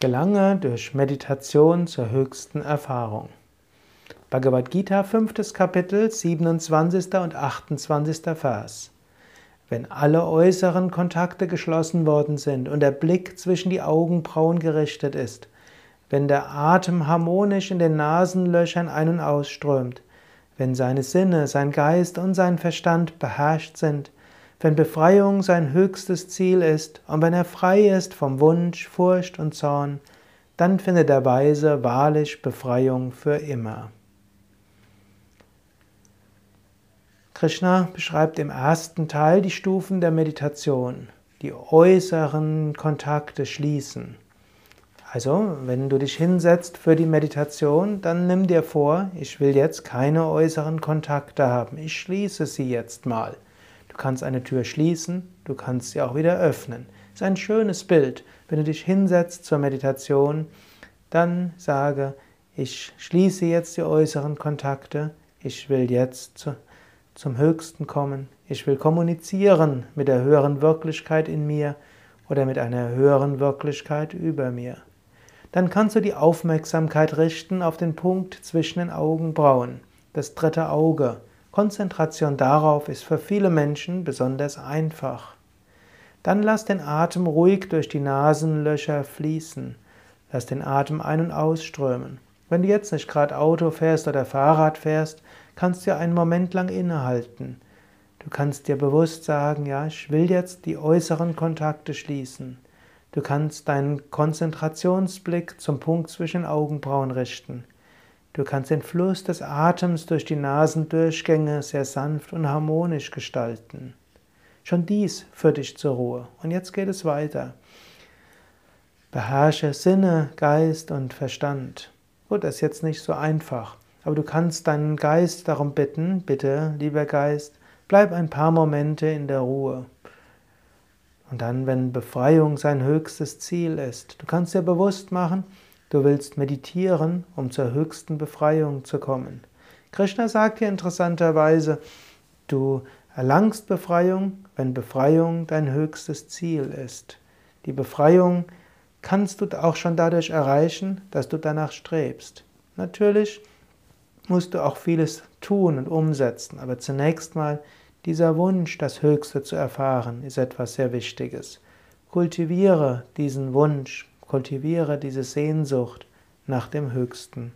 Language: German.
Gelange durch Meditation zur höchsten Erfahrung. Bhagavad Gita, 5. Kapitel, 27. und 28. Vers. Wenn alle äußeren Kontakte geschlossen worden sind und der Blick zwischen die Augenbrauen gerichtet ist, wenn der Atem harmonisch in den Nasenlöchern ein- und ausströmt, wenn seine Sinne, sein Geist und sein Verstand beherrscht sind, wenn Befreiung sein höchstes Ziel ist und wenn er frei ist vom Wunsch, Furcht und Zorn, dann findet der Weise wahrlich Befreiung für immer. Krishna beschreibt im ersten Teil die Stufen der Meditation, die äußeren Kontakte schließen. Also, wenn du dich hinsetzt für die Meditation, dann nimm dir vor, ich will jetzt keine äußeren Kontakte haben, ich schließe sie jetzt mal kannst eine Tür schließen, du kannst sie auch wieder öffnen. Ist ein schönes Bild. Wenn du dich hinsetzt zur Meditation, dann sage, ich schließe jetzt die äußeren Kontakte, ich will jetzt zu, zum Höchsten kommen, ich will kommunizieren mit der höheren Wirklichkeit in mir oder mit einer höheren Wirklichkeit über mir. Dann kannst du die Aufmerksamkeit richten auf den Punkt zwischen den Augenbrauen, das dritte Auge, Konzentration darauf ist für viele Menschen besonders einfach. Dann lass den Atem ruhig durch die Nasenlöcher fließen. Lass den Atem ein- und ausströmen. Wenn du jetzt nicht gerade Auto fährst oder Fahrrad fährst, kannst du einen Moment lang innehalten. Du kannst dir bewusst sagen, ja, ich will jetzt die äußeren Kontakte schließen. Du kannst deinen Konzentrationsblick zum Punkt zwischen Augenbrauen richten. Du kannst den Fluss des Atems durch die Nasendurchgänge sehr sanft und harmonisch gestalten. Schon dies führt dich zur Ruhe. Und jetzt geht es weiter. Beherrsche Sinne, Geist und Verstand. Gut, das ist jetzt nicht so einfach, aber du kannst deinen Geist darum bitten, bitte, lieber Geist, bleib ein paar Momente in der Ruhe. Und dann, wenn Befreiung sein höchstes Ziel ist, du kannst dir bewusst machen, Du willst meditieren, um zur höchsten Befreiung zu kommen. Krishna sagt hier interessanterweise, du erlangst Befreiung, wenn Befreiung dein höchstes Ziel ist. Die Befreiung kannst du auch schon dadurch erreichen, dass du danach strebst. Natürlich musst du auch vieles tun und umsetzen, aber zunächst mal dieser Wunsch, das Höchste zu erfahren, ist etwas sehr Wichtiges. Kultiviere diesen Wunsch, Kultiviere diese Sehnsucht nach dem Höchsten.